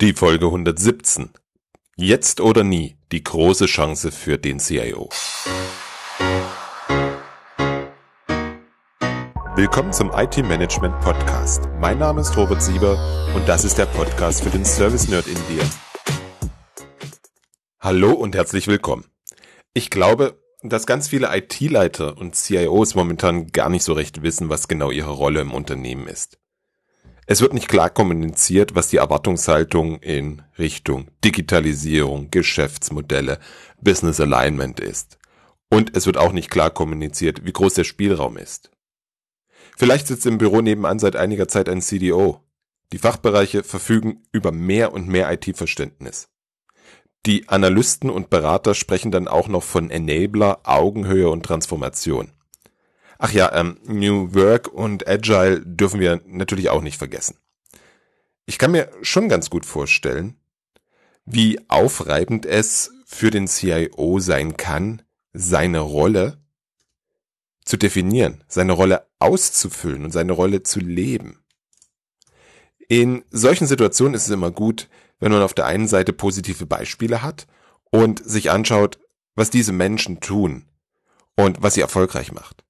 Die Folge 117. Jetzt oder nie. Die große Chance für den CIO. Willkommen zum IT Management Podcast. Mein Name ist Robert Sieber und das ist der Podcast für den Service Nerd in dir. Hallo und herzlich willkommen. Ich glaube, dass ganz viele IT-Leiter und CIOs momentan gar nicht so recht wissen, was genau ihre Rolle im Unternehmen ist. Es wird nicht klar kommuniziert, was die Erwartungshaltung in Richtung Digitalisierung, Geschäftsmodelle, Business Alignment ist. Und es wird auch nicht klar kommuniziert, wie groß der Spielraum ist. Vielleicht sitzt im Büro nebenan seit einiger Zeit ein CDO. Die Fachbereiche verfügen über mehr und mehr IT-Verständnis. Die Analysten und Berater sprechen dann auch noch von Enabler, Augenhöhe und Transformation. Ach ja, ähm, New Work und Agile dürfen wir natürlich auch nicht vergessen. Ich kann mir schon ganz gut vorstellen, wie aufreibend es für den CIO sein kann, seine Rolle zu definieren, seine Rolle auszufüllen und seine Rolle zu leben. In solchen Situationen ist es immer gut, wenn man auf der einen Seite positive Beispiele hat und sich anschaut, was diese Menschen tun und was sie erfolgreich macht.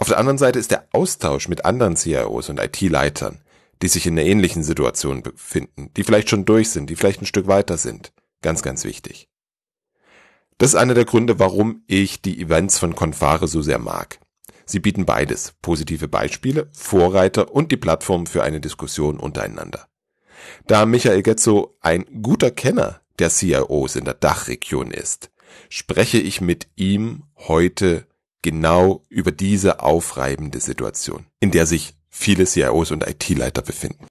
Auf der anderen Seite ist der Austausch mit anderen CIOs und IT-Leitern, die sich in einer ähnlichen Situation befinden, die vielleicht schon durch sind, die vielleicht ein Stück weiter sind, ganz, ganz wichtig. Das ist einer der Gründe, warum ich die Events von Confare so sehr mag. Sie bieten beides, positive Beispiele, Vorreiter und die Plattform für eine Diskussion untereinander. Da Michael Getzo ein guter Kenner der CIOs in der Dachregion ist, spreche ich mit ihm heute genau über diese aufreibende Situation, in der sich viele CIOs und IT-Leiter befinden.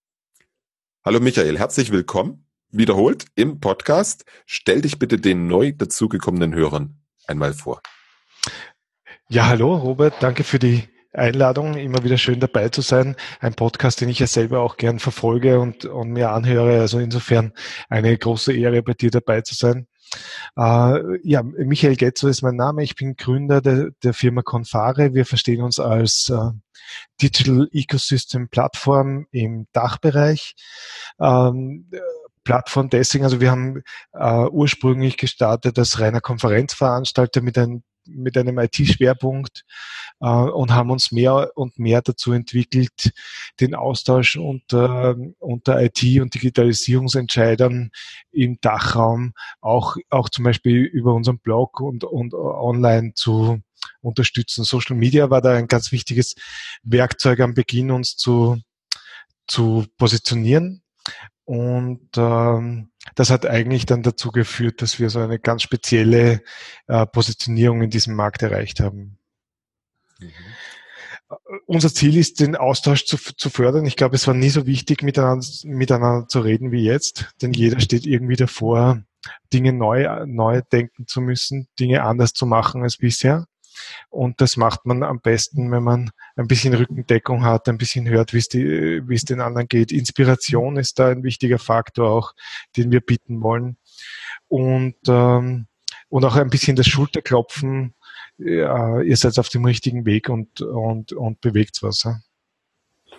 Hallo Michael, herzlich willkommen. Wiederholt im Podcast. Stell dich bitte den neu dazugekommenen Hörern einmal vor. Ja, hallo Robert, danke für die Einladung, immer wieder schön dabei zu sein. Ein Podcast, den ich ja selber auch gern verfolge und, und mir anhöre. Also insofern eine große Ehre, bei dir dabei zu sein. Äh, ja, Michael Getzo ist mein Name. Ich bin Gründer der, der Firma Confare. Wir verstehen uns als äh, Digital Ecosystem Plattform im Dachbereich. Ähm, Plattform deswegen, also wir haben äh, ursprünglich gestartet als reiner Konferenzveranstalter mit einem mit einem IT-Schwerpunkt äh, und haben uns mehr und mehr dazu entwickelt, den Austausch unter, unter IT- und Digitalisierungsentscheidern im Dachraum auch, auch zum Beispiel über unseren Blog und, und online zu unterstützen. Social Media war da ein ganz wichtiges Werkzeug am Beginn, uns zu, zu positionieren. Und ähm, das hat eigentlich dann dazu geführt, dass wir so eine ganz spezielle äh, Positionierung in diesem Markt erreicht haben. Mhm. Unser Ziel ist, den Austausch zu, zu fördern. Ich glaube, es war nie so wichtig, miteinander, miteinander zu reden wie jetzt, denn jeder steht irgendwie davor, Dinge neu, neu denken zu müssen, Dinge anders zu machen als bisher. Und das macht man am besten, wenn man ein bisschen Rückendeckung hat, ein bisschen hört, wie es, den anderen geht. Inspiration ist da ein wichtiger Faktor auch, den wir bieten wollen. Und, ähm, und auch ein bisschen das Schulterklopfen. Ja, ihr seid auf dem richtigen Weg und, und, und bewegt was. Ja?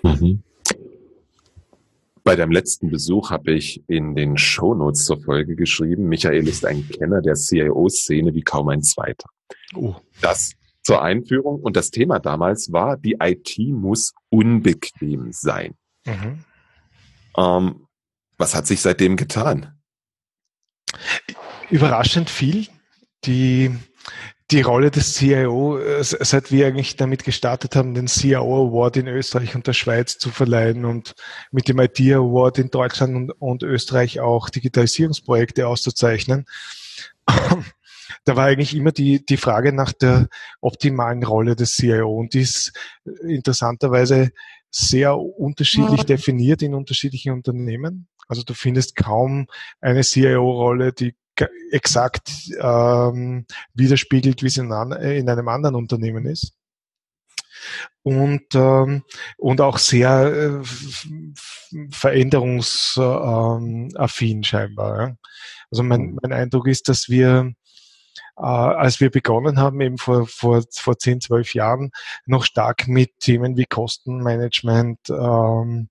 Mhm. Bei deinem letzten Besuch habe ich in den Shownotes zur Folge geschrieben, Michael ist ein Kenner der CIO-Szene wie kaum ein zweiter. Oh. Das zur Einführung. Und das Thema damals war, die IT muss unbequem sein. Mhm. Ähm, was hat sich seitdem getan? Überraschend viel. Die, die Rolle des CIO, äh, seit wir eigentlich damit gestartet haben, den CIO Award in Österreich und der Schweiz zu verleihen und mit dem IT Award in Deutschland und, und Österreich auch Digitalisierungsprojekte auszuzeichnen, da war eigentlich immer die, die Frage nach der optimalen Rolle des CIO und die ist äh, interessanterweise sehr unterschiedlich definiert in unterschiedlichen Unternehmen. Also du findest kaum eine CIO-Rolle, die exakt ähm, widerspiegelt, wie es in, in, einem anderen Unternehmen ist. Und, ähm, und auch sehr äh, veränderungsaffin scheinbar. Ja. Also mein, mein Eindruck ist, dass wir äh, als wir begonnen haben, eben vor, vor, vor 10, 12 Jahren, noch stark mit Themen wie Kostenmanagement ähm,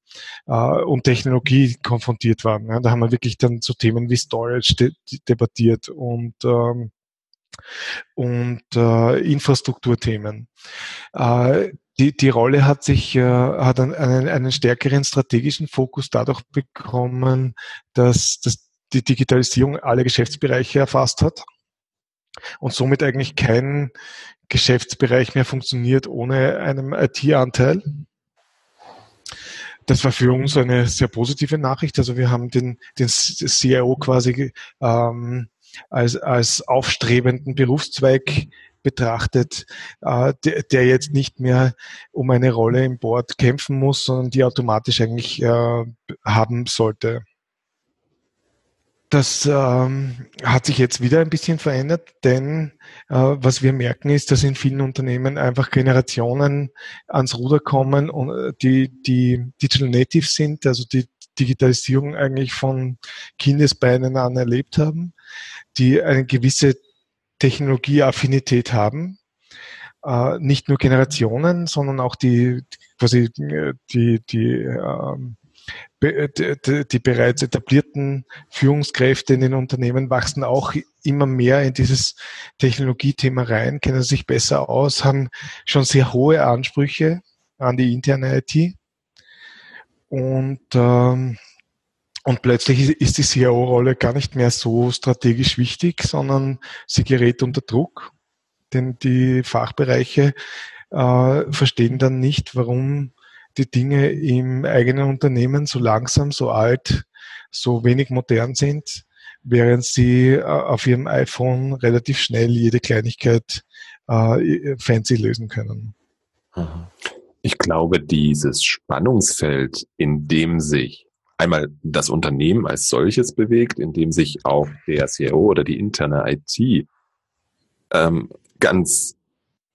äh, und Technologie konfrontiert waren. Ja, da haben wir wirklich dann so Themen wie Storage de debattiert und ähm, und äh, Infrastrukturthemen. Äh, die, die Rolle hat sich äh, hat einen, einen stärkeren strategischen Fokus dadurch bekommen, dass, dass die Digitalisierung alle Geschäftsbereiche erfasst hat und somit eigentlich kein Geschäftsbereich mehr funktioniert ohne einen IT-Anteil. Das war für uns eine sehr positive Nachricht. Also wir haben den, den CIO quasi ähm, als, als aufstrebenden Berufszweig betrachtet, äh, der, der, jetzt nicht mehr um eine Rolle im Board kämpfen muss, sondern die automatisch eigentlich äh, haben sollte. Das ähm, hat sich jetzt wieder ein bisschen verändert, denn äh, was wir merken ist, dass in vielen Unternehmen einfach Generationen ans Ruder kommen und äh, die, die Digital Native sind, also die Digitalisierung eigentlich von Kindesbeinen an erlebt haben, die eine gewisse Technologieaffinität haben. Äh, nicht nur Generationen, sondern auch die quasi die, die ähm, die, die bereits etablierten Führungskräfte in den Unternehmen wachsen auch immer mehr in dieses Technologiethema rein, kennen sich besser aus, haben schon sehr hohe Ansprüche an die interne IT. Und, ähm, und plötzlich ist die CIO-Rolle gar nicht mehr so strategisch wichtig, sondern sie gerät unter Druck. Denn die Fachbereiche äh, verstehen dann nicht, warum die Dinge im eigenen Unternehmen so langsam, so alt, so wenig modern sind, während sie äh, auf ihrem iPhone relativ schnell jede Kleinigkeit äh, fancy lösen können. Ich glaube, dieses Spannungsfeld, in dem sich einmal das Unternehmen als solches bewegt, in dem sich auch der CIO oder die interne IT ähm, ganz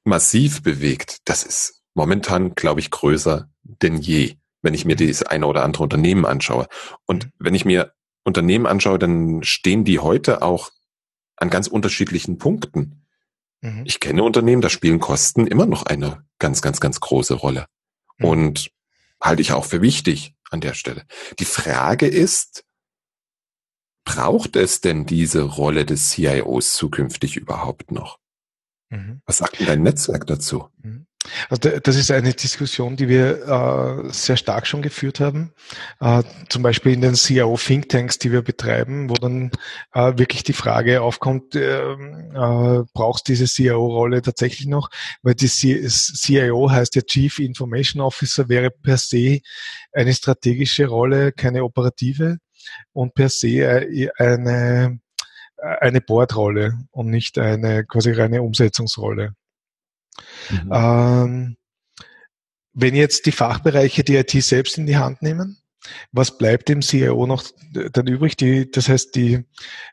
massiv bewegt, das ist momentan, glaube ich, größer denn je, wenn ich mir dieses eine oder andere Unternehmen anschaue. Und wenn ich mir Unternehmen anschaue, dann stehen die heute auch an ganz unterschiedlichen Punkten. Mhm. Ich kenne Unternehmen, da spielen Kosten immer noch eine ganz, ganz, ganz große Rolle. Mhm. Und halte ich auch für wichtig an der Stelle. Die Frage ist, braucht es denn diese Rolle des CIOs zukünftig überhaupt noch? Mhm. Was sagt denn dein Netzwerk dazu? Also das ist eine Diskussion, die wir äh, sehr stark schon geführt haben, äh, zum Beispiel in den CIO Thinktanks, die wir betreiben, wo dann äh, wirklich die Frage aufkommt, ähm, äh, brauchst diese CIO-Rolle tatsächlich noch? Weil die CIO heißt ja Chief Information Officer, wäre per se eine strategische Rolle, keine operative und per se äh, eine eine Boardrolle und nicht eine quasi reine Umsetzungsrolle. Mhm. Ähm, wenn jetzt die Fachbereiche die IT selbst in die Hand nehmen, was bleibt dem CIO noch dann übrig? Die, das heißt, die,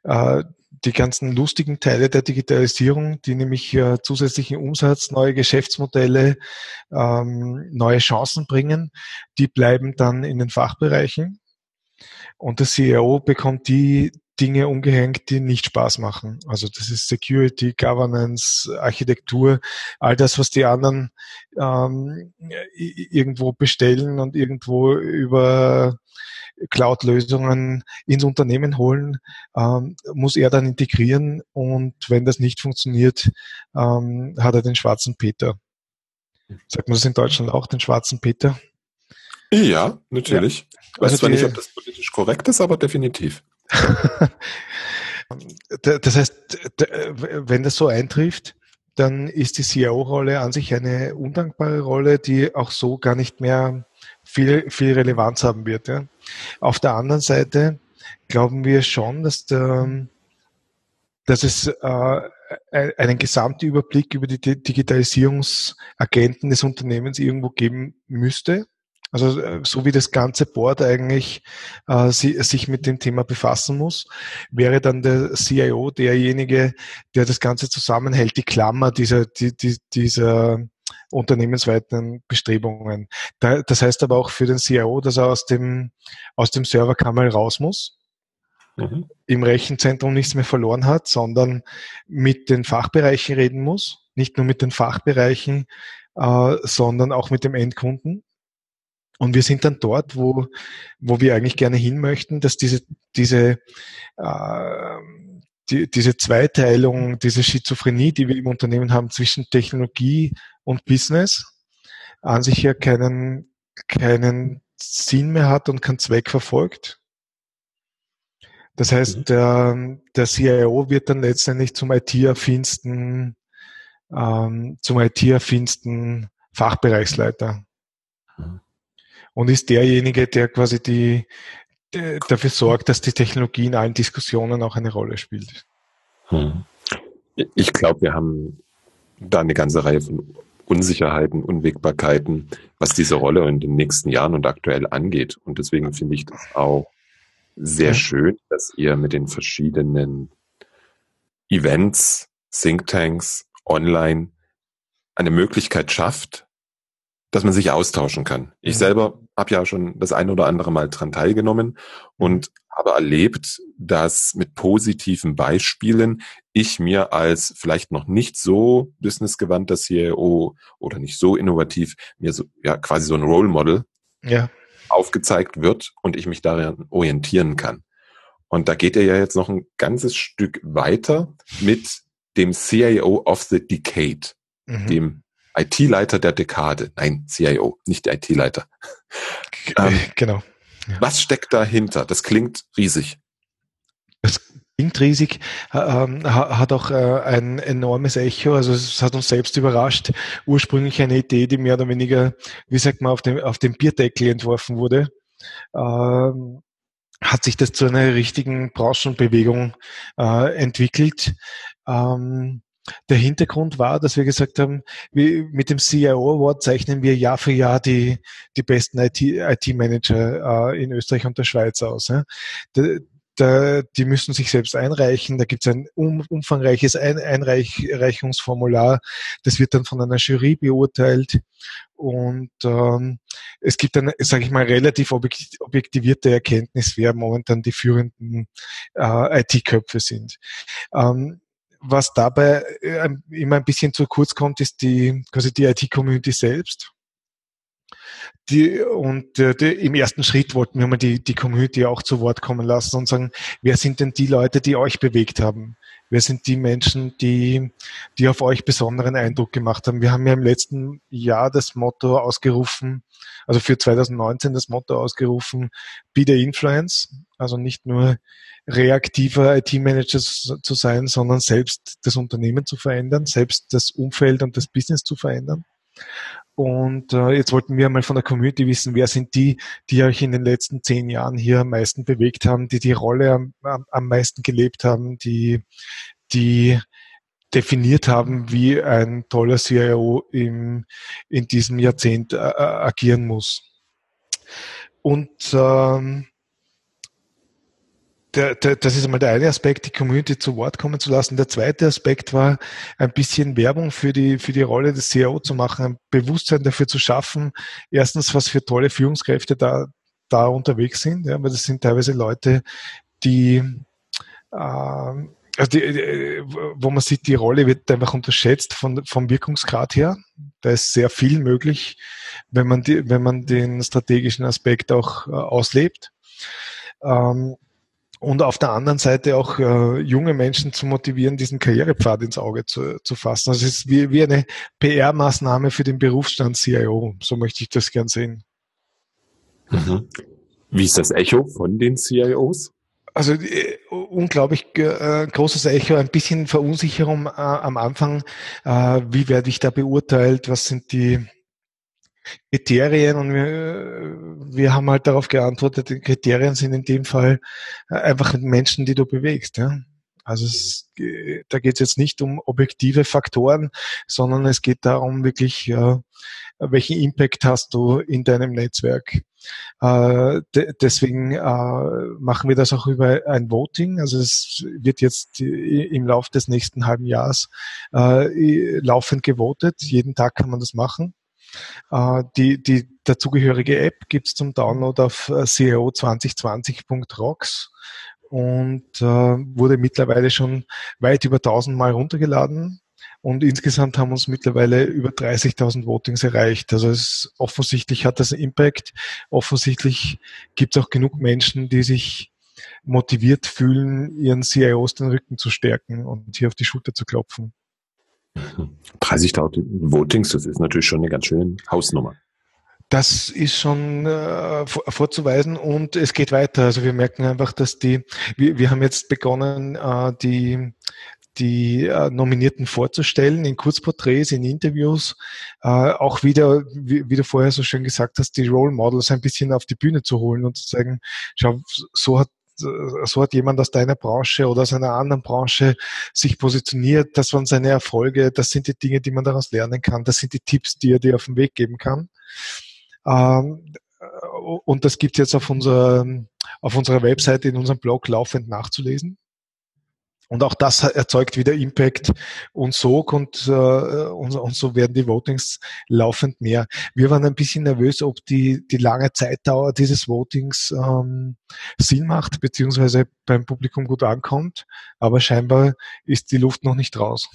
äh, die ganzen lustigen Teile der Digitalisierung, die nämlich äh, zusätzlichen Umsatz, neue Geschäftsmodelle, ähm, neue Chancen bringen, die bleiben dann in den Fachbereichen. Und der CIO bekommt die Dinge umgehängt, die nicht Spaß machen. Also das ist Security, Governance, Architektur, all das, was die anderen ähm, irgendwo bestellen und irgendwo über Cloud-Lösungen ins Unternehmen holen, ähm, muss er dann integrieren und wenn das nicht funktioniert, ähm, hat er den schwarzen Peter. Sagt man das in Deutschland auch, den schwarzen Peter? Ja, natürlich. Ja. Ich weiß also zwar die, nicht, ob das politisch korrekt ist, aber definitiv. das heißt, wenn das so eintrifft, dann ist die CIO-Rolle an sich eine undankbare Rolle, die auch so gar nicht mehr viel, viel Relevanz haben wird. Ja. Auf der anderen Seite glauben wir schon, dass, der, dass es äh, einen Gesamtüberblick über die Digitalisierungsagenten des Unternehmens irgendwo geben müsste. Also äh, so wie das ganze Board eigentlich äh, sie, sich mit dem Thema befassen muss, wäre dann der CIO derjenige, der das Ganze zusammenhält, die Klammer dieser, die, die, dieser unternehmensweiten Bestrebungen. Da, das heißt aber auch für den CIO, dass er aus dem, aus dem Serverkammer raus muss mhm. im Rechenzentrum nichts mehr verloren hat, sondern mit den Fachbereichen reden muss, nicht nur mit den Fachbereichen, äh, sondern auch mit dem Endkunden. Und wir sind dann dort, wo, wo wir eigentlich gerne hin möchten, dass diese, diese, äh, die, diese Zweiteilung, diese Schizophrenie, die wir im Unternehmen haben zwischen Technologie und Business, an sich ja keinen, keinen Sinn mehr hat und keinen Zweck verfolgt. Das heißt, mhm. der, der CIO wird dann letztendlich zum IT-affinsten, ähm, zum IT-affinsten Fachbereichsleiter. Mhm. Und ist derjenige, der quasi die, der dafür sorgt, dass die Technologie in allen Diskussionen auch eine Rolle spielt. Mhm. Ich glaube, wir haben da eine ganze Reihe von Unsicherheiten, Unwägbarkeiten, was diese Rolle in den nächsten Jahren und aktuell angeht. Und deswegen finde ich das auch sehr ja. schön, dass ihr mit den verschiedenen Events, Thinktanks, online eine Möglichkeit schafft, dass man sich austauschen kann. Ich selber habe ja schon das ein oder andere Mal dran teilgenommen und habe erlebt, dass mit positiven Beispielen ich mir als vielleicht noch nicht so businessgewandter CIO oder nicht so innovativ mir so ja quasi so ein Role Model ja. aufgezeigt wird und ich mich daran orientieren kann. Und da geht er ja jetzt noch ein ganzes Stück weiter mit dem CIO of the Decade, mhm. dem IT-Leiter der Dekade. Nein, CIO, nicht IT-Leiter. ähm, genau. Ja. Was steckt dahinter? Das klingt riesig. Das klingt riesig, ähm, hat auch äh, ein enormes Echo. Also es hat uns selbst überrascht. Ursprünglich eine Idee, die mehr oder weniger, wie sagt man, auf dem, auf dem Bierdeckel entworfen wurde. Ähm, hat sich das zu einer richtigen Branchenbewegung äh, entwickelt. Ähm, der Hintergrund war, dass wir gesagt haben, wir, mit dem CIO Award zeichnen wir Jahr für Jahr die, die besten IT-Manager IT äh, in Österreich und der Schweiz aus. Ja. Da, da, die müssen sich selbst einreichen. Da gibt es ein um, umfangreiches ein Einreichungsformular. Das wird dann von einer Jury beurteilt. Und ähm, es gibt dann, sage ich mal, relativ objektivierte Erkenntnis, wer momentan die führenden äh, IT-Köpfe sind. Ähm, was dabei äh, immer ein bisschen zu kurz kommt, ist die quasi die IT-Community selbst. Die, und äh, die, im ersten Schritt wollten wir mal die, die Community auch zu Wort kommen lassen und sagen, wer sind denn die Leute, die euch bewegt haben? Wer sind die Menschen, die, die auf euch besonderen Eindruck gemacht haben? Wir haben ja im letzten Jahr das Motto ausgerufen, also für 2019 das Motto ausgerufen, Be the Influence. Also nicht nur reaktiver IT-Manager zu sein, sondern selbst das Unternehmen zu verändern, selbst das Umfeld und das Business zu verändern. Und äh, jetzt wollten wir mal von der Community wissen, wer sind die, die euch in den letzten zehn Jahren hier am meisten bewegt haben, die die Rolle am, am, am meisten gelebt haben, die, die definiert haben, wie ein toller CIO im, in diesem Jahrzehnt äh, agieren muss. Und ähm, der, der, das ist einmal der eine Aspekt, die Community zu Wort kommen zu lassen. Der zweite Aspekt war, ein bisschen Werbung für die, für die Rolle des CIO zu machen, ein Bewusstsein dafür zu schaffen. Erstens, was für tolle Führungskräfte da, da unterwegs sind, ja, weil das sind teilweise Leute, die, äh, also die, wo man sieht, die Rolle wird einfach unterschätzt von, vom Wirkungsgrad her. Da ist sehr viel möglich, wenn man, die, wenn man den strategischen Aspekt auch äh, auslebt. Ähm, und auf der anderen Seite auch äh, junge Menschen zu motivieren, diesen Karrierepfad ins Auge zu, zu fassen. Also es ist wie, wie eine PR-Maßnahme für den Berufsstand CIO. So möchte ich das gern sehen. Mhm. Wie ist das Echo von den CIOs? Also äh, unglaublich äh, großes Echo, ein bisschen Verunsicherung äh, am Anfang. Äh, wie werde ich da beurteilt? Was sind die Kriterien und wir, wir haben halt darauf geantwortet, die Kriterien sind in dem Fall äh, einfach Menschen, die du bewegst. Ja? Also es, da geht es jetzt nicht um objektive Faktoren, sondern es geht darum, wirklich, äh, welchen Impact hast du in deinem Netzwerk. Äh, de deswegen äh, machen wir das auch über ein Voting. Also es wird jetzt im Laufe des nächsten halben Jahres äh, laufend gewotet. Jeden Tag kann man das machen. Äh, die, die dazugehörige App gibt's zum Download auf ceo2020.rocks und äh, wurde mittlerweile schon weit über 1000 Mal runtergeladen. Und insgesamt haben uns mittlerweile über 30.000 Votings erreicht. Also es offensichtlich hat das Impact. Offensichtlich gibt es auch genug Menschen, die sich motiviert fühlen, ihren CIOs den Rücken zu stärken und hier auf die Schulter zu klopfen. 30.000 Votings, das ist natürlich schon eine ganz schöne Hausnummer. Das ist schon äh, vorzuweisen und es geht weiter. Also wir merken einfach, dass die, wir, wir haben jetzt begonnen, äh, die die äh, Nominierten vorzustellen in Kurzporträts, in Interviews, äh, auch wieder, wie, wie, du vorher so schön gesagt hast, die Role Models ein bisschen auf die Bühne zu holen und zu sagen, schau, so hat so hat jemand aus deiner Branche oder aus einer anderen Branche sich positioniert, das waren seine Erfolge, das sind die Dinge, die man daraus lernen kann, das sind die Tipps, die er dir auf den Weg geben kann. Ähm, und das gibt es jetzt auf unserer, auf unserer Webseite, in unserem Blog laufend nachzulesen. Und auch das erzeugt wieder Impact und Sog und, äh, und, und, so werden die Votings laufend mehr. Wir waren ein bisschen nervös, ob die, die lange Zeitdauer dieses Votings ähm, Sinn macht, beziehungsweise beim Publikum gut ankommt. Aber scheinbar ist die Luft noch nicht raus.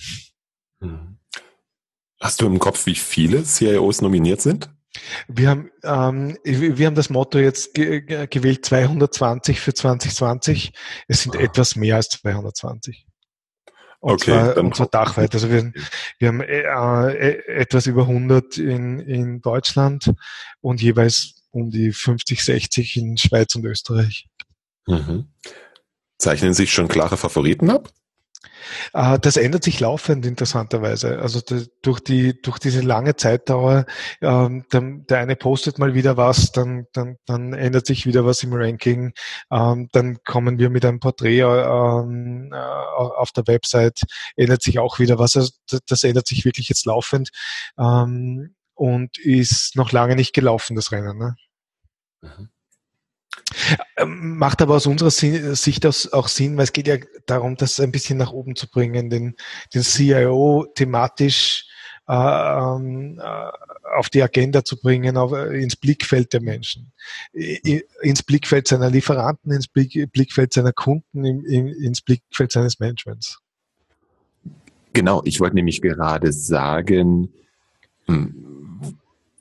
Mhm. Hast du im Kopf, wie viele CIOs nominiert sind? Wir haben, ähm, wir haben das Motto jetzt ge gewählt 220 für 2020. Es sind ah. etwas mehr als 220. Und okay, zwar, dann und zwar dachweit. Also wir, wir haben äh, äh, etwas über 100 in, in Deutschland und jeweils um die 50, 60 in Schweiz und Österreich. Mhm. Zeichnen sich schon klare Favoriten ab? Äh, das ändert sich laufend interessanterweise. Also durch die durch diese lange Zeitdauer, ähm, der eine postet mal wieder was, dann dann dann ändert sich wieder was im Ranking. Ähm, dann kommen wir mit einem Porträt ähm, äh, auf der Website, ändert sich auch wieder was. Also das ändert sich wirklich jetzt laufend und ist noch lange nicht gelaufen das Rennen. Ne? Mhm. Ähm, macht aber aus unserer Sicht auch Sinn, weil es geht ja darum, das ein bisschen nach oben zu bringen, den, den CIO thematisch äh, ähm, äh, auf die Agenda zu bringen, auf, äh, ins Blickfeld der Menschen, ins Blickfeld seiner Lieferanten, ins Blick, Blickfeld seiner Kunden, in, in, ins Blickfeld seines Managements. Genau, ich wollte nämlich gerade sagen, hm,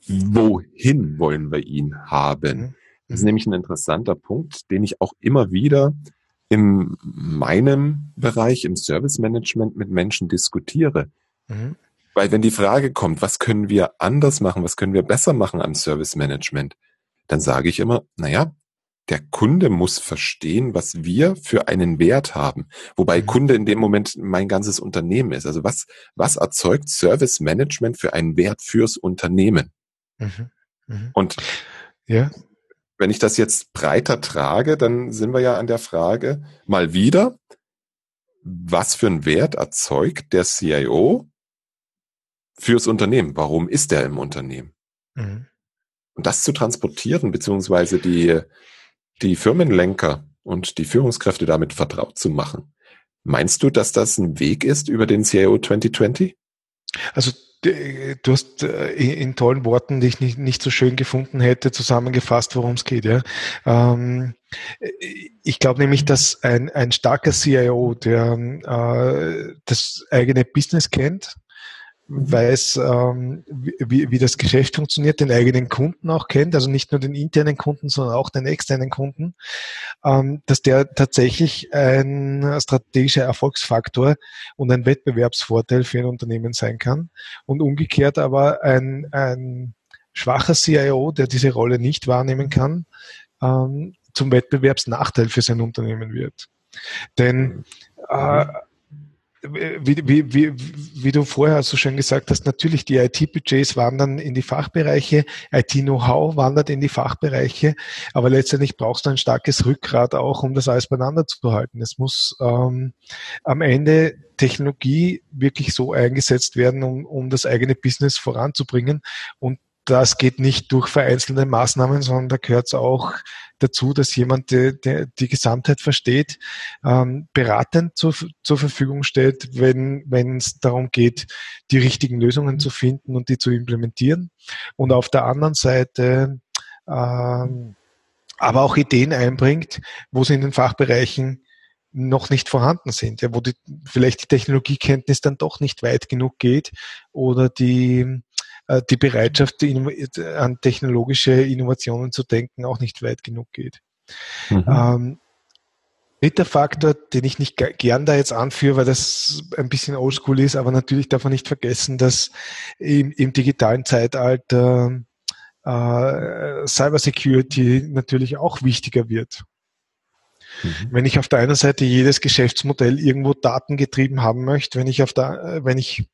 wohin wollen wir ihn haben? Das ist nämlich ein interessanter Punkt, den ich auch immer wieder in meinem Bereich, im Service Management mit Menschen diskutiere. Mhm. Weil wenn die Frage kommt, was können wir anders machen, was können wir besser machen am Service Management, dann sage ich immer, naja, der Kunde muss verstehen, was wir für einen Wert haben. Wobei mhm. Kunde in dem Moment mein ganzes Unternehmen ist. Also was, was erzeugt Service Management für einen Wert fürs Unternehmen? Mhm. Mhm. Und ja wenn ich das jetzt breiter trage, dann sind wir ja an der Frage mal wieder, was für einen Wert erzeugt der CIO fürs Unternehmen? Warum ist er im Unternehmen? Mhm. Und das zu transportieren, beziehungsweise die, die Firmenlenker und die Führungskräfte damit vertraut zu machen. Meinst du, dass das ein Weg ist über den CIO 2020? Also du hast äh, in tollen Worten, die ich nicht, nicht so schön gefunden hätte, zusammengefasst, worum es geht. Ja. Ähm, ich glaube nämlich, dass ein, ein starker CIO, der äh, das eigene Business kennt, weiß, ähm, wie, wie das Geschäft funktioniert, den eigenen Kunden auch kennt, also nicht nur den internen Kunden, sondern auch den externen Kunden, ähm, dass der tatsächlich ein strategischer Erfolgsfaktor und ein Wettbewerbsvorteil für ein Unternehmen sein kann. Und umgekehrt aber ein, ein schwacher CIO, der diese Rolle nicht wahrnehmen kann, ähm, zum Wettbewerbsnachteil für sein Unternehmen wird. Denn äh, wie, wie, wie, wie du vorher so schön gesagt hast, natürlich die IT-Budgets wandern in die Fachbereiche, IT-Know-how wandert in die Fachbereiche, aber letztendlich brauchst du ein starkes Rückgrat auch, um das alles beieinander zu halten. Es muss ähm, am Ende Technologie wirklich so eingesetzt werden, um, um das eigene Business voranzubringen und das geht nicht durch vereinzelte Maßnahmen, sondern da gehört es auch dazu, dass jemand die, die, die Gesamtheit versteht, ähm, beratend zur, zur Verfügung stellt, wenn es darum geht, die richtigen Lösungen zu finden und die zu implementieren. Und auf der anderen Seite ähm, aber auch Ideen einbringt, wo es in den Fachbereichen noch nicht vorhanden sind, ja, wo die, vielleicht die Technologiekenntnis dann doch nicht weit genug geht oder die, die Bereitschaft an technologische Innovationen zu denken auch nicht weit genug geht. Mhm. Ähm, Dritter Faktor, den ich nicht gern da jetzt anführe, weil das ein bisschen oldschool ist, aber natürlich darf man nicht vergessen, dass im, im digitalen Zeitalter äh, Cybersecurity natürlich auch wichtiger wird. Mhm. Wenn ich auf der einen Seite jedes Geschäftsmodell irgendwo datengetrieben haben möchte, wenn ich auf der, wenn ich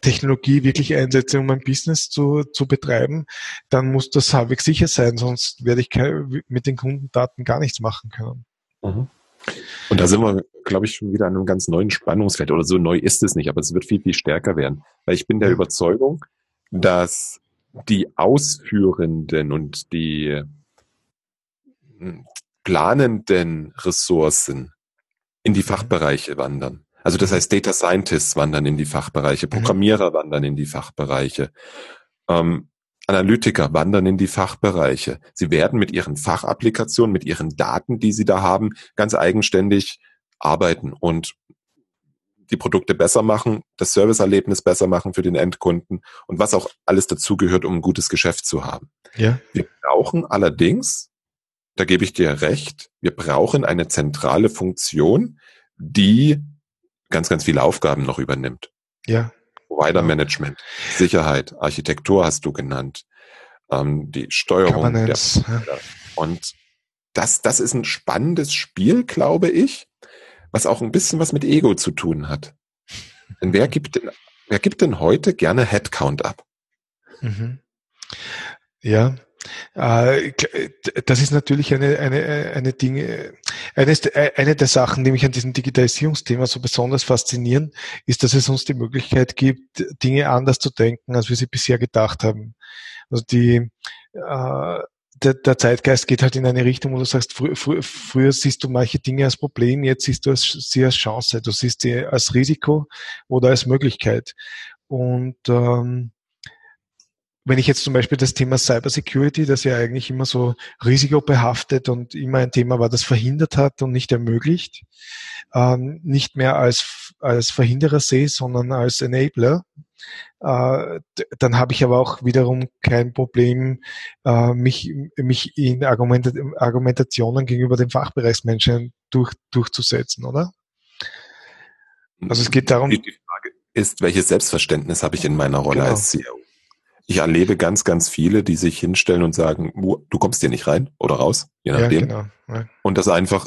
Technologie wirklich einsetze, um mein Business zu, zu betreiben, dann muss das halbwegs sicher sein, sonst werde ich mit den Kundendaten gar nichts machen können. Mhm. Und da sind wir, glaube ich, schon wieder an einem ganz neuen Spannungsfeld. Oder so neu ist es nicht, aber es wird viel, viel stärker werden. Weil ich bin der Überzeugung, dass die Ausführenden und die hm, planenden Ressourcen in die Fachbereiche wandern. Also das heißt, Data Scientists wandern in die Fachbereiche, mhm. Programmierer wandern in die Fachbereiche. Ähm, Analytiker wandern in die Fachbereiche. Sie werden mit ihren Fachapplikationen, mit ihren Daten, die sie da haben, ganz eigenständig arbeiten und die Produkte besser machen, das Serviceerlebnis besser machen für den Endkunden und was auch alles dazugehört, um ein gutes Geschäft zu haben. Ja. Wir brauchen allerdings, da gebe ich dir recht, wir brauchen eine zentrale Funktion, die ganz, ganz viele Aufgaben noch übernimmt. Ja. Provider Management, Sicherheit, Architektur hast du genannt, ähm, die Steuerung. Der, ja. Und das, das ist ein spannendes Spiel, glaube ich, was auch ein bisschen was mit Ego zu tun hat. Denn wer gibt denn, wer gibt denn heute gerne Headcount ab? Mhm. Ja, das ist natürlich eine, eine, eine Dinge, eine, eine der Sachen, die mich an diesem Digitalisierungsthema so besonders faszinieren, ist, dass es uns die Möglichkeit gibt, Dinge anders zu denken, als wir sie bisher gedacht haben. Also die, äh, der, der Zeitgeist geht halt in eine Richtung, wo du sagst, frü frü früher siehst du manche Dinge als Problem, jetzt siehst du sie als Chance, du siehst sie als Risiko oder als Möglichkeit. Und ähm, wenn ich jetzt zum Beispiel das Thema Cybersecurity, das ja eigentlich immer so risikobehaftet und immer ein Thema war, das verhindert hat und nicht ermöglicht, ähm, nicht mehr als, als Verhinderer sehe, sondern als Enabler, äh, dann habe ich aber auch wiederum kein Problem, äh, mich, mich in Argument, Argumentationen gegenüber den Fachbereichsmenschen durch, durchzusetzen, oder? Also es geht darum. Die Frage ist, welches Selbstverständnis habe ich in meiner Rolle genau. als CEO? Ich erlebe ganz, ganz viele, die sich hinstellen und sagen, du kommst hier nicht rein oder raus, je nachdem. Ja, genau. ja. Und das einfach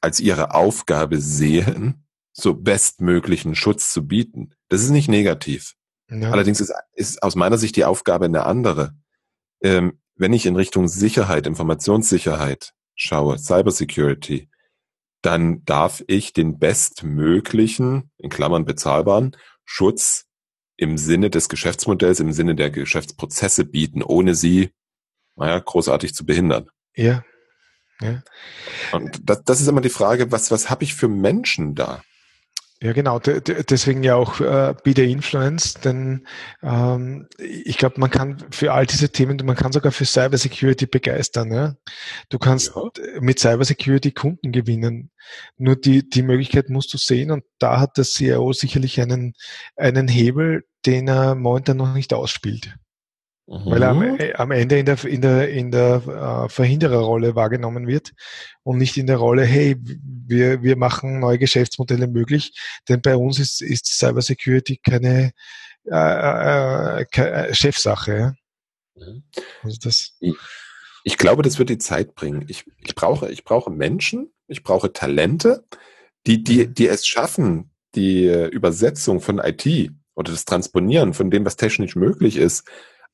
als ihre Aufgabe sehen, so bestmöglichen Schutz zu bieten. Das ist nicht negativ. Ja. Allerdings ist, ist aus meiner Sicht die Aufgabe eine andere. Ähm, wenn ich in Richtung Sicherheit, Informationssicherheit schaue, Cybersecurity, dann darf ich den bestmöglichen, in Klammern bezahlbaren, Schutz im Sinne des Geschäftsmodells, im Sinne der Geschäftsprozesse bieten, ohne sie, naja, großartig zu behindern. Ja. ja. Und das, das ist immer die Frage, was, was habe ich für Menschen da? Ja, genau. deswegen ja auch äh, Be the Influence, denn ähm, ich glaube, man kann für all diese Themen, man kann sogar für Cybersecurity begeistern. Ja? Du kannst ja. mit Cybersecurity Kunden gewinnen. Nur die, die Möglichkeit musst du sehen und da hat der CIO sicherlich einen, einen Hebel, den er momentan noch nicht ausspielt. Mhm. Weil er am, äh, am, Ende in der, in der, in der äh, Verhindererrolle wahrgenommen wird und nicht in der Rolle, hey, wir, wir machen neue Geschäftsmodelle möglich, denn bei uns ist, ist Cybersecurity keine, äh, äh, äh, Chefsache. Ja? Mhm. Also das, ich, ich glaube, das wird die Zeit bringen. Ich, ich, brauche, ich brauche Menschen, ich brauche Talente, die, die, mhm. die es schaffen, die Übersetzung von IT oder das Transponieren von dem, was technisch möglich ist,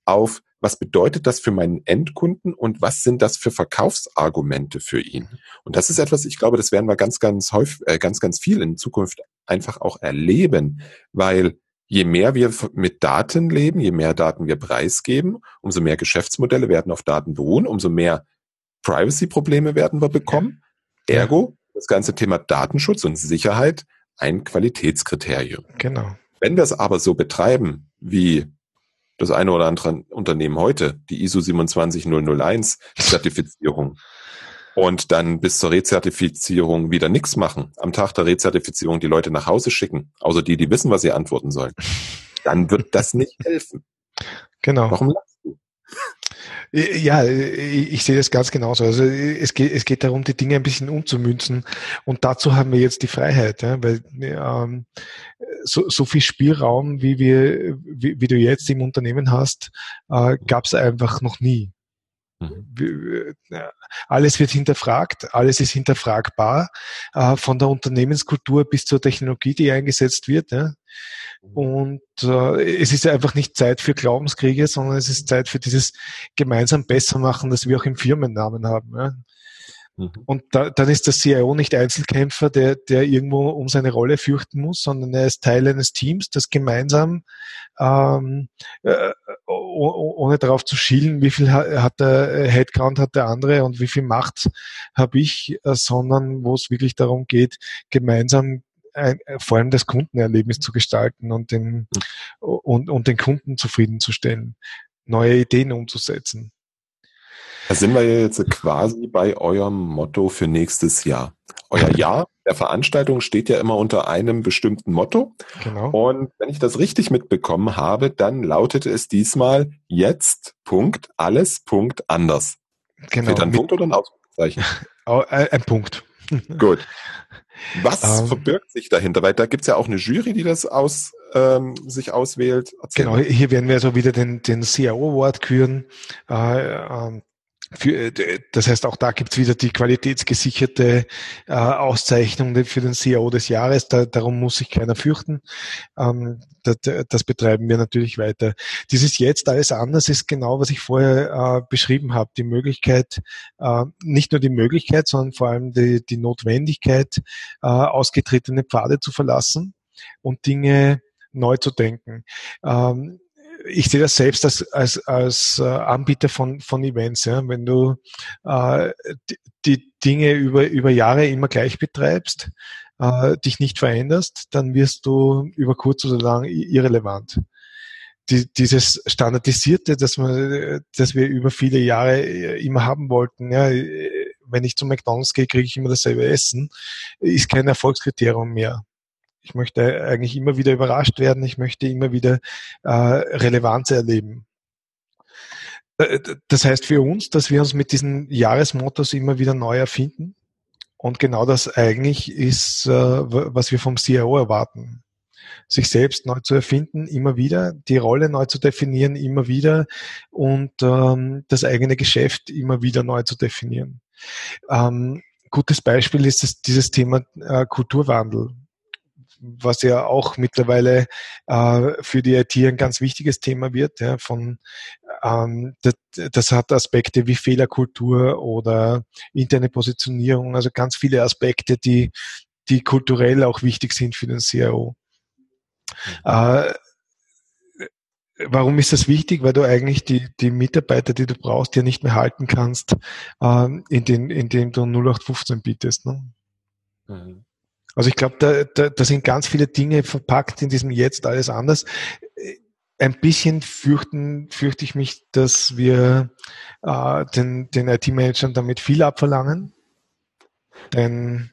auf, was bedeutet das für meinen Endkunden und was sind das für Verkaufsargumente für ihn? Und das ist etwas, ich glaube, das werden wir ganz, ganz häufig, äh, ganz, ganz viel in Zukunft einfach auch erleben, weil je mehr wir mit Daten leben, je mehr Daten wir preisgeben, umso mehr Geschäftsmodelle werden auf Daten beruhen, umso mehr Privacy-Probleme werden wir bekommen. Ergo, das ganze Thema Datenschutz und Sicherheit ein Qualitätskriterium. Genau. Wenn wir es aber so betreiben, wie das eine oder andere Unternehmen heute, die ISO 27001 Zertifizierung. und dann bis zur Rezertifizierung wieder nichts machen, am Tag der Rezertifizierung die Leute nach Hause schicken, außer die, die wissen, was sie antworten sollen, dann wird das nicht helfen. Genau. Warum lachst du? Ja, ich sehe das ganz genauso. Also es geht, es geht darum, die Dinge ein bisschen umzumünzen. Und dazu haben wir jetzt die Freiheit, ja, weil ähm, so, so viel Spielraum, wie wir, wie, wie du jetzt im Unternehmen hast, äh, gab es einfach noch nie. Mhm. Alles wird hinterfragt, alles ist hinterfragbar, äh, von der Unternehmenskultur bis zur Technologie, die eingesetzt wird. Mhm. Und äh, es ist einfach nicht Zeit für Glaubenskriege, sondern es ist Zeit für dieses gemeinsam besser machen, das wir auch im Firmennamen haben. Mhm. Und da, dann ist der CIO nicht Einzelkämpfer, der, der irgendwo um seine Rolle fürchten muss, sondern er ist Teil eines Teams, das gemeinsam, ähm, äh, ohne darauf zu schielen, wie viel hat der äh, Headcount hat der andere und wie viel Macht habe ich, äh, sondern wo es wirklich darum geht, gemeinsam ein, äh, vor allem das Kundenerlebnis zu gestalten und den, mhm. und, und den Kunden zufriedenzustellen, neue Ideen umzusetzen. Da sind wir jetzt quasi bei eurem Motto für nächstes Jahr. Euer Jahr der Veranstaltung steht ja immer unter einem bestimmten Motto. Genau. Und wenn ich das richtig mitbekommen habe, dann lautet es diesmal jetzt Punkt alles Punkt anders. Genau. Fehlt ein Punkt oder ein Ausrufezeichen? Äh, ein Punkt. Gut. Was ähm, verbirgt sich dahinter? Weil da gibt's ja auch eine Jury, die das aus, ähm, sich auswählt. Erzähl genau, hier werden wir also wieder den, den CIO Award küren. Äh, ähm, für, äh, das heißt, auch da gibt's wieder die qualitätsgesicherte äh, Auszeichnung für den CEO des Jahres. Da, darum muss sich keiner fürchten. Ähm, das, das, betreiben wir natürlich weiter. Dieses jetzt alles anders ist genau, was ich vorher äh, beschrieben habe. Die Möglichkeit, äh, nicht nur die Möglichkeit, sondern vor allem die, die Notwendigkeit, äh, ausgetretene Pfade zu verlassen und Dinge neu zu denken. Ähm, ich sehe das selbst als, als, als äh, Anbieter von, von Events. Ja. Wenn du äh, die, die Dinge über, über Jahre immer gleich betreibst, äh, dich nicht veränderst, dann wirst du über kurz oder lang irrelevant. Die, dieses Standardisierte, das, man, das wir über viele Jahre äh, immer haben wollten, ja, wenn ich zu McDonalds gehe, kriege ich immer dasselbe Essen, ist kein Erfolgskriterium mehr. Ich möchte eigentlich immer wieder überrascht werden. Ich möchte immer wieder äh, Relevanz erleben. Äh, das heißt für uns, dass wir uns mit diesen Jahresmottos immer wieder neu erfinden. Und genau das eigentlich ist, äh, was wir vom CIO erwarten. Sich selbst neu zu erfinden, immer wieder, die Rolle neu zu definieren, immer wieder und ähm, das eigene Geschäft immer wieder neu zu definieren. Ähm, gutes Beispiel ist das, dieses Thema äh, Kulturwandel was ja auch mittlerweile äh, für die IT ein ganz wichtiges Thema wird. Ja, von, ähm, das, das hat Aspekte wie Fehlerkultur oder interne Positionierung, also ganz viele Aspekte, die, die kulturell auch wichtig sind für den CIO. Äh, Warum ist das wichtig? Weil du eigentlich die, die Mitarbeiter, die du brauchst, ja nicht mehr halten kannst, ähm, in den, indem du 0815 bietest. Ne? Mhm. Also ich glaube, da, da, da sind ganz viele Dinge verpackt in diesem Jetzt alles anders. Ein bisschen fürchten, fürchte ich mich, dass wir äh, den, den IT-Managern damit viel abverlangen. Denn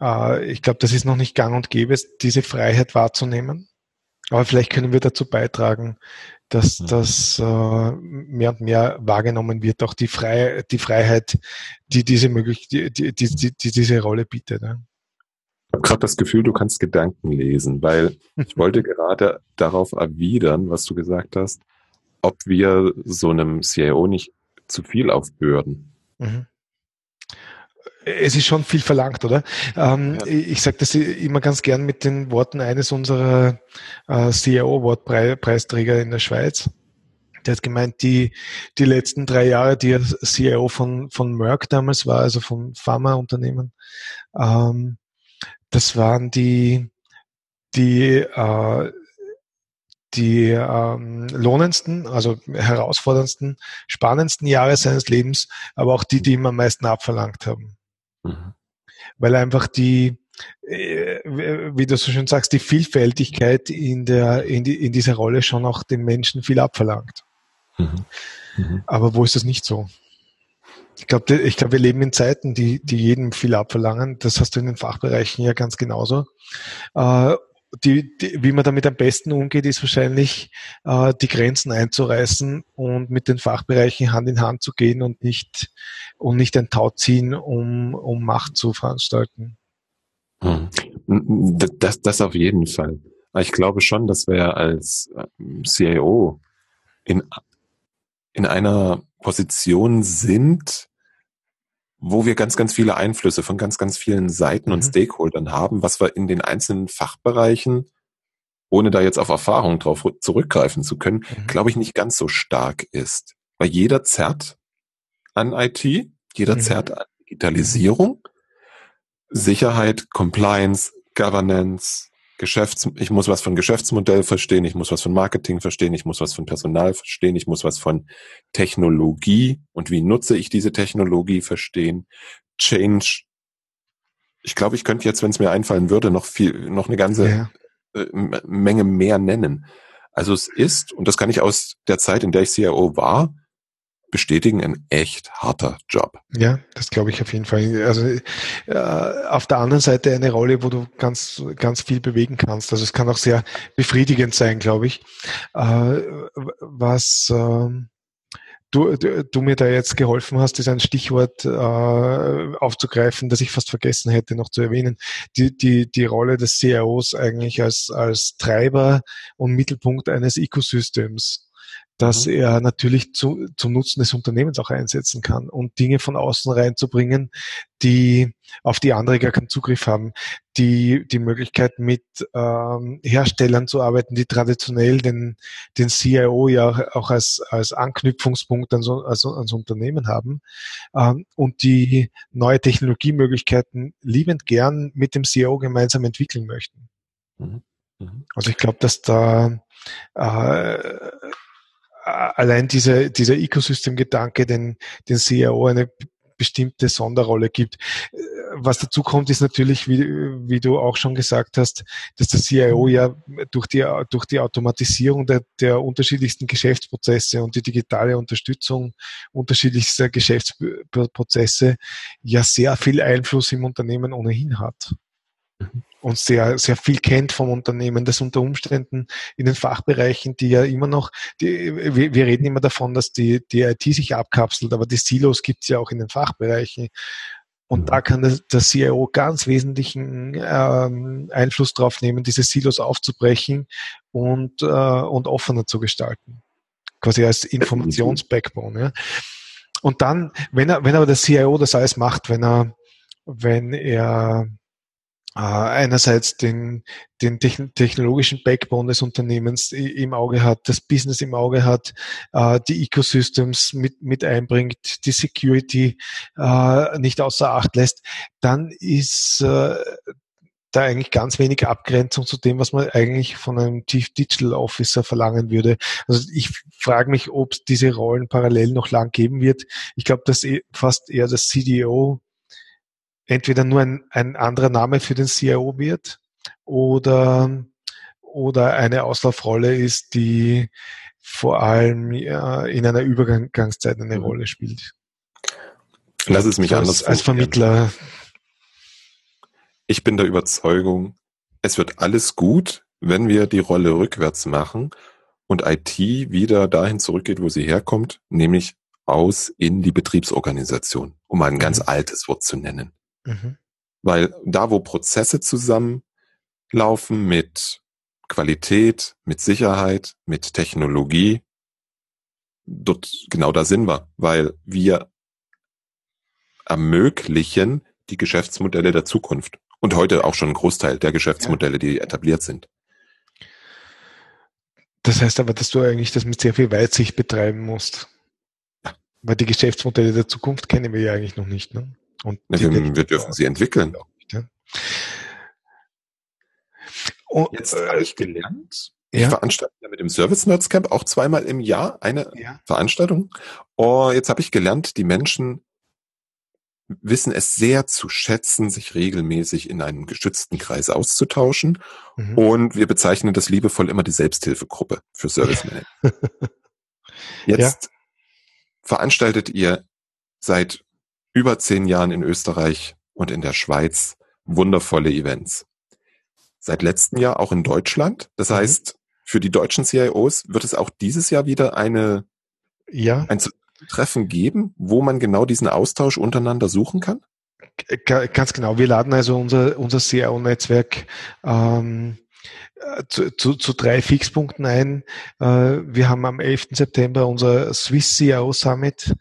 äh, ich glaube, das ist noch nicht gang und gäbe, diese Freiheit wahrzunehmen. Aber vielleicht können wir dazu beitragen, dass mhm. das äh, mehr und mehr wahrgenommen wird, auch die, Frei die Freiheit, die diese möglich, die, die, die, die diese Rolle bietet. Ne? Habe gerade das Gefühl, du kannst Gedanken lesen, weil ich wollte gerade darauf erwidern, was du gesagt hast, ob wir so einem CIO nicht zu viel aufbürden. Mhm. Es ist schon viel verlangt, oder? Ähm, ja. Ich sage das immer ganz gern mit den Worten eines unserer äh, CIO-Award-Preisträger in der Schweiz. Der hat gemeint, die, die letzten drei Jahre, die er CIO von, von Merck damals war, also vom Pharmaunternehmen, ähm, das waren die, die, äh, die ähm, lohnendsten, also herausforderndsten, spannendsten Jahre seines Lebens, aber auch die, die ihm am meisten abverlangt haben. Mhm. Weil einfach die, äh, wie du so schön sagst, die Vielfältigkeit in der, in, die, in dieser Rolle schon auch den Menschen viel abverlangt. Mhm. Mhm. Aber wo ist das nicht so? Ich glaube, ich glaube, wir leben in Zeiten, die, die jedem viel abverlangen. Das hast du in den Fachbereichen ja ganz genauso. Äh, die, die, wie man damit am besten umgeht, ist wahrscheinlich äh, die Grenzen einzureißen und mit den Fachbereichen Hand in Hand zu gehen und nicht und nicht ein Tau ziehen, um, um Macht zu veranstalten. Hm. Das, das auf jeden Fall. Ich glaube schon, dass wir als ähm, CIO in, in einer Position sind, wo wir ganz, ganz viele Einflüsse von ganz, ganz vielen Seiten und mhm. Stakeholdern haben, was wir in den einzelnen Fachbereichen, ohne da jetzt auf Erfahrung drauf zurückgreifen zu können, mhm. glaube ich, nicht ganz so stark ist. Weil jeder zerrt an IT, jeder mhm. zerrt an Digitalisierung, Sicherheit, Compliance, Governance, Geschäfts, ich muss was von Geschäftsmodell verstehen, ich muss was von Marketing verstehen, ich muss was von Personal verstehen, ich muss was von Technologie und wie nutze ich diese Technologie verstehen, Change. Ich glaube, ich könnte jetzt, wenn es mir einfallen würde, noch viel, noch eine ganze ja. Äh, Menge mehr nennen. Also es ist, und das kann ich aus der Zeit, in der ich CIO war, bestätigen, ein echt harter Job. Ja, das glaube ich auf jeden Fall. Also äh, auf der anderen Seite eine Rolle, wo du ganz, ganz viel bewegen kannst. Also es kann auch sehr befriedigend sein, glaube ich. Äh, was äh, du, du, du mir da jetzt geholfen hast, ist ein Stichwort äh, aufzugreifen, das ich fast vergessen hätte noch zu erwähnen. Die, die, die Rolle des CIOs eigentlich als, als Treiber und Mittelpunkt eines Ecosystems dass mhm. er natürlich zu, zum Nutzen des Unternehmens auch einsetzen kann und Dinge von außen reinzubringen, die auf die andere gar keinen Zugriff haben. Die, die Möglichkeit mit ähm, Herstellern zu arbeiten, die traditionell den, den CIO ja auch als, als Anknüpfungspunkt an so, also ans Unternehmen haben ähm, und die neue Technologiemöglichkeiten liebend gern mit dem CIO gemeinsam entwickeln möchten. Mhm. Mhm. Also ich glaube, dass da äh, allein diese, dieser Ecosystem-Gedanke, den, den CIO eine bestimmte Sonderrolle gibt. Was dazu kommt, ist natürlich, wie, wie du auch schon gesagt hast, dass der CIO ja durch die, durch die Automatisierung der, der unterschiedlichsten Geschäftsprozesse und die digitale Unterstützung unterschiedlichster Geschäftsprozesse ja sehr viel Einfluss im Unternehmen ohnehin hat. Mhm und sehr, sehr viel kennt vom Unternehmen, das unter Umständen in den Fachbereichen, die ja immer noch, die, wir, wir reden immer davon, dass die, die IT sich abkapselt, aber die Silos gibt es ja auch in den Fachbereichen. Und da kann der, der CIO ganz wesentlichen ähm, Einfluss drauf nehmen, diese Silos aufzubrechen und, äh, und offener zu gestalten. Quasi als Informationsbackbone. Ja. Und dann, wenn er, wenn aber der CIO das alles macht, wenn er, wenn er äh, einerseits den, den technologischen Backbone des Unternehmens im Auge hat, das Business im Auge hat, äh, die Ecosystems mit, mit einbringt, die Security äh, nicht außer Acht lässt, dann ist da eigentlich ganz wenig Abgrenzung zu dem, was man eigentlich von einem Chief Digital Officer verlangen würde. Also ich frage mich, ob es diese Rollen parallel noch lang geben wird. Ich glaube, dass eh fast eher das CDO entweder nur ein, ein anderer Name für den CIO wird oder, oder eine Auslaufrolle ist, die vor allem ja, in einer Übergangszeit eine mhm. Rolle spielt. Lass es mich als, anders als Vermittler. Ich bin der Überzeugung, es wird alles gut, wenn wir die Rolle rückwärts machen und IT wieder dahin zurückgeht, wo sie herkommt, nämlich aus in die Betriebsorganisation, um ein ganz mhm. altes Wort zu nennen. Mhm. Weil da, wo Prozesse zusammenlaufen mit Qualität, mit Sicherheit, mit Technologie, dort, genau da sind wir, weil wir ermöglichen die Geschäftsmodelle der Zukunft und heute auch schon ein Großteil der Geschäftsmodelle, die etabliert sind. Das heißt aber, dass du eigentlich das mit sehr viel Weitsicht betreiben musst. Weil die Geschäftsmodelle der Zukunft kennen wir ja eigentlich noch nicht. Ne? Und wir, wir dürfen sie entwickeln. Und, Jetzt äh, habe ich gelernt, ich ja. veranstalte ja mit dem Service Nerds Camp auch zweimal im Jahr eine ja. Veranstaltung. Oh, jetzt habe ich gelernt, die Menschen wissen es sehr zu schätzen, sich regelmäßig in einem geschützten Kreis auszutauschen. Mhm. Und wir bezeichnen das liebevoll immer die Selbsthilfegruppe für Service. Jetzt ja. veranstaltet ihr seit über zehn Jahren in Österreich und in der Schweiz wundervolle Events. Seit letztem Jahr auch in Deutschland. Das mhm. heißt, für die deutschen CIOs wird es auch dieses Jahr wieder eine, ja. ein Treffen geben, wo man genau diesen Austausch untereinander suchen kann? Ganz genau. Wir laden also unser, unser CIO-Netzwerk ähm, zu, zu, zu drei Fixpunkten ein. Äh, wir haben am 11. September unser Swiss CIO Summit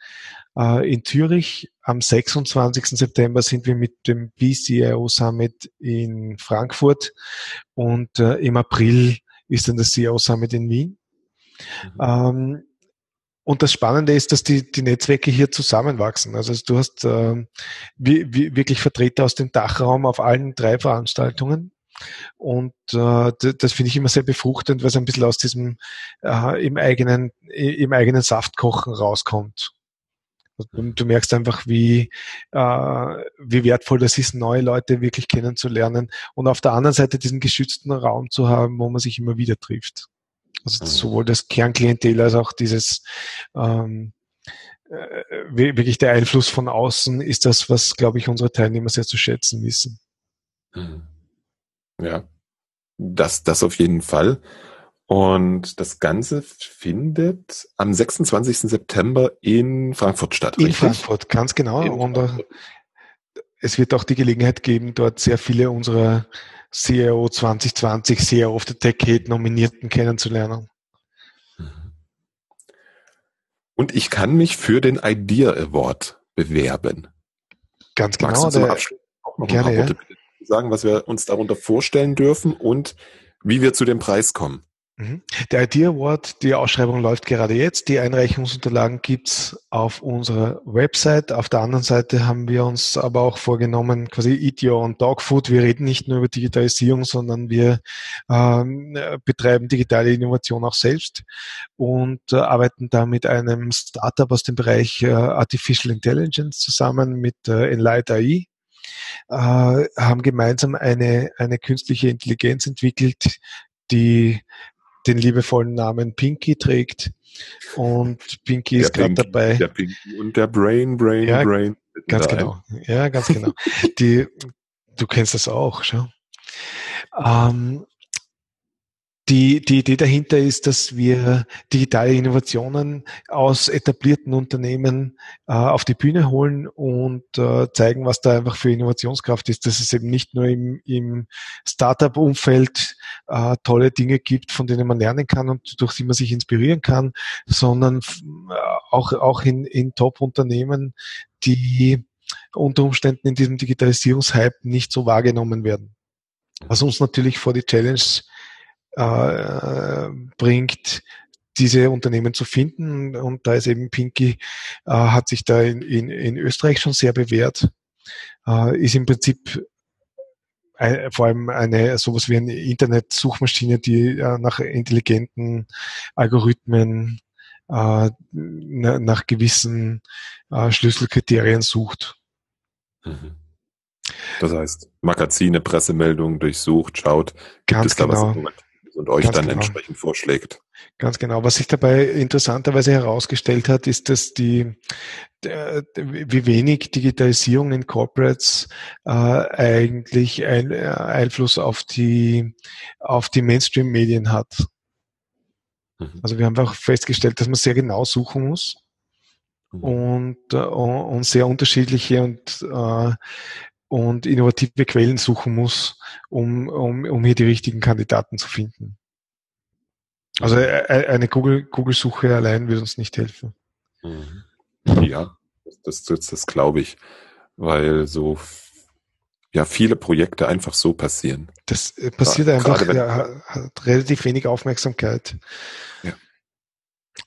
in Zürich. Am 26. September sind wir mit dem BCIO Summit in Frankfurt und äh, im April ist dann das CIO Summit in Wien. Mhm. Ähm, und das Spannende ist, dass die, die Netzwerke hier zusammenwachsen. Also du hast äh, wie, wie wirklich Vertreter aus dem Dachraum auf allen drei Veranstaltungen. Und äh, das finde ich immer sehr befruchtend, weil es ein bisschen aus diesem äh, im eigenen im eigenen Saftkochen rauskommt. Du, du merkst einfach, wie äh, wie wertvoll das ist, neue Leute wirklich kennenzulernen und auf der anderen Seite diesen geschützten Raum zu haben, wo man sich immer wieder trifft. Also mhm. sowohl das Kernklientel als auch dieses ähm, äh, wirklich der Einfluss von außen ist das, was, glaube ich, unsere Teilnehmer sehr zu schätzen wissen. Mhm. Ja, das, das auf jeden Fall. Und das Ganze findet am 26. September in Frankfurt statt. In richtig? Frankfurt, ganz genau. In und äh, es wird auch die Gelegenheit geben, dort sehr viele unserer CIO 2020, CIO of the Decade Nominierten kennenzulernen. Und ich kann mich für den Idea Award bewerben. Ganz genau. Magst du zum Abschluss auch noch gerne, ein paar Worte ja. sagen, was wir uns darunter vorstellen dürfen und wie wir zu dem Preis kommen? Mhm. Der Idea Award, die Ausschreibung läuft gerade jetzt. Die Einreichungsunterlagen gibt's auf unserer Website. Auf der anderen Seite haben wir uns aber auch vorgenommen, quasi Eat Your Own Dog Food. Wir reden nicht nur über Digitalisierung, sondern wir ähm, betreiben digitale Innovation auch selbst und äh, arbeiten da mit einem Startup aus dem Bereich äh, Artificial Intelligence zusammen mit äh, Enlight AI. Äh, haben gemeinsam eine, eine künstliche Intelligenz entwickelt, die den liebevollen Namen Pinky trägt. Und Pinky der ist gerade dabei. Der Pinky und der Brain, Brain, ja, Brain. Ganz genau. Ja, ganz genau. Die, du kennst das auch, schau. Ähm, die, die Idee dahinter ist, dass wir digitale Innovationen aus etablierten Unternehmen äh, auf die Bühne holen und äh, zeigen, was da einfach für Innovationskraft ist, dass es eben nicht nur im, im Startup-Umfeld äh, tolle Dinge gibt, von denen man lernen kann und durch die man sich inspirieren kann, sondern äh, auch, auch in, in Top-Unternehmen, die unter Umständen in diesem Digitalisierungshype nicht so wahrgenommen werden. Was uns natürlich vor die Challenge äh, bringt, diese Unternehmen zu finden. Und da ist eben Pinky, äh, hat sich da in, in, in Österreich schon sehr bewährt, äh, ist im Prinzip ein, vor allem eine sowas wie eine Internet-Suchmaschine, die äh, nach intelligenten Algorithmen äh, nach gewissen äh, Schlüsselkriterien sucht. Mhm. Das heißt, Magazine, Pressemeldungen durchsucht, schaut, gibt Ganz es da genau. was und euch Ganz dann genau. entsprechend vorschlägt. Ganz genau. Was sich dabei interessanterweise herausgestellt hat, ist, dass die, wie wenig Digitalisierung in Corporates äh, eigentlich ein, äh, Einfluss auf die, auf die Mainstream-Medien hat. Mhm. Also wir haben einfach festgestellt, dass man sehr genau suchen muss mhm. und, äh, und sehr unterschiedliche und äh, und innovative Quellen suchen muss, um, um, um hier die richtigen Kandidaten zu finden. Also äh, äh, eine Google-Suche Google allein wird uns nicht helfen. Mhm. Ja, das, das, das glaube ich, weil so ja viele Projekte einfach so passieren. Das äh, passiert ja, einfach, ja, hat relativ wenig Aufmerksamkeit. Ja.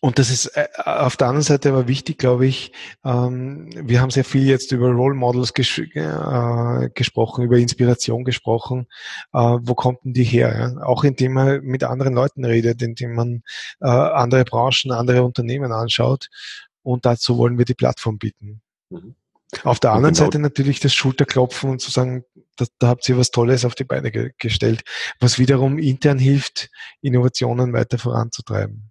Und das ist äh, auf der anderen Seite aber wichtig, glaube ich. Ähm, wir haben sehr viel jetzt über Role Models ges äh, gesprochen, über Inspiration gesprochen. Äh, wo kommt denn die her? Ja? Auch indem man mit anderen Leuten redet, indem man äh, andere Branchen, andere Unternehmen anschaut. Und dazu wollen wir die Plattform bieten. Mhm. Auf der anderen genau. Seite natürlich das Schulterklopfen und zu sagen, da, da habt ihr was Tolles auf die Beine ge gestellt, was wiederum intern hilft, Innovationen weiter voranzutreiben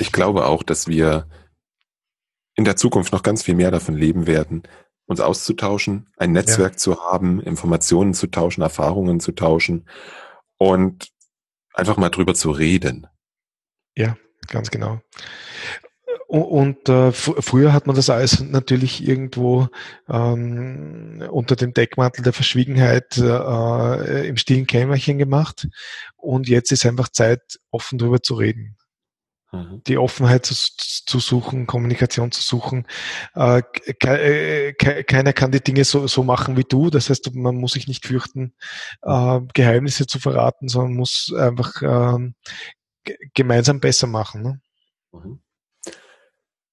ich glaube auch, dass wir in der Zukunft noch ganz viel mehr davon leben werden, uns auszutauschen, ein Netzwerk ja. zu haben, Informationen zu tauschen, Erfahrungen zu tauschen und einfach mal drüber zu reden. Ja, ganz genau. Und äh, früher hat man das alles natürlich irgendwo ähm, unter dem Deckmantel der Verschwiegenheit äh, im stillen Kämmerchen gemacht. Und jetzt ist einfach Zeit, offen drüber zu reden. Mhm. Die Offenheit zu, zu, suchen, Kommunikation zu suchen. Äh, ke äh, ke keiner kann die Dinge so, so machen wie du. Das heißt, man muss sich nicht fürchten, äh, Geheimnisse zu verraten, sondern muss einfach äh, gemeinsam besser machen. Ne? Mhm.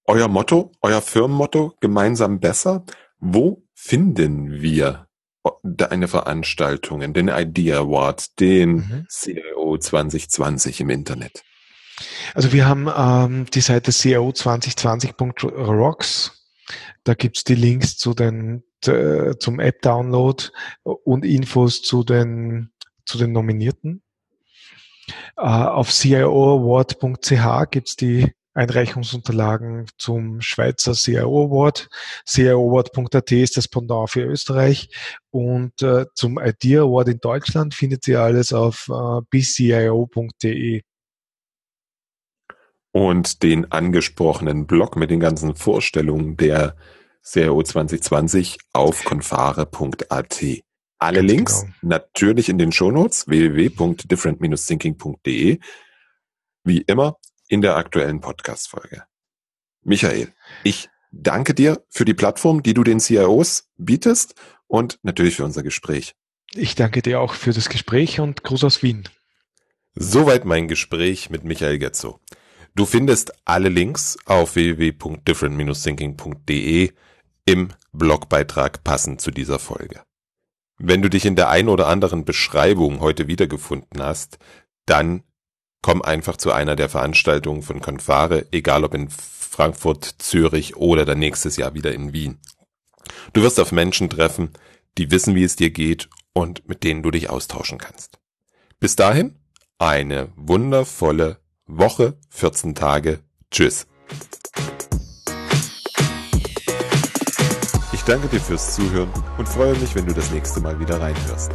Euer Motto, euer Firmenmotto, gemeinsam besser. Wo finden wir deine Veranstaltungen, den Idea Award, den mhm. CIO 2020 im Internet? Also wir haben ähm, die Seite CIO2020.rocks. Da gibt's die Links zu den äh, zum App-Download und Infos zu den zu den Nominierten. Äh, auf cioaward.ch gibt's die Einreichungsunterlagen zum Schweizer CIO Award. CIOaward.at ist das Pendant für Österreich. Und äh, zum Idea Award in Deutschland findet ihr alles auf äh, bcio.de. Und den angesprochenen Blog mit den ganzen Vorstellungen der CIO 2020 auf confare.at. Alle Ganz Links genau. natürlich in den Shownotes www.different-thinking.de. Wie immer in der aktuellen Podcast-Folge. Michael, ich danke dir für die Plattform, die du den CIOs bietest und natürlich für unser Gespräch. Ich danke dir auch für das Gespräch und Gruß aus Wien. Soweit mein Gespräch mit Michael Getzo. Du findest alle Links auf www.different-thinking.de im Blogbeitrag passend zu dieser Folge. Wenn du dich in der ein oder anderen Beschreibung heute wiedergefunden hast, dann komm einfach zu einer der Veranstaltungen von Confare, egal ob in Frankfurt, Zürich oder dann nächstes Jahr wieder in Wien. Du wirst auf Menschen treffen, die wissen, wie es dir geht und mit denen du dich austauschen kannst. Bis dahin, eine wundervolle Woche, 14 Tage. Tschüss. Ich danke dir fürs Zuhören und freue mich, wenn du das nächste Mal wieder reinhörst.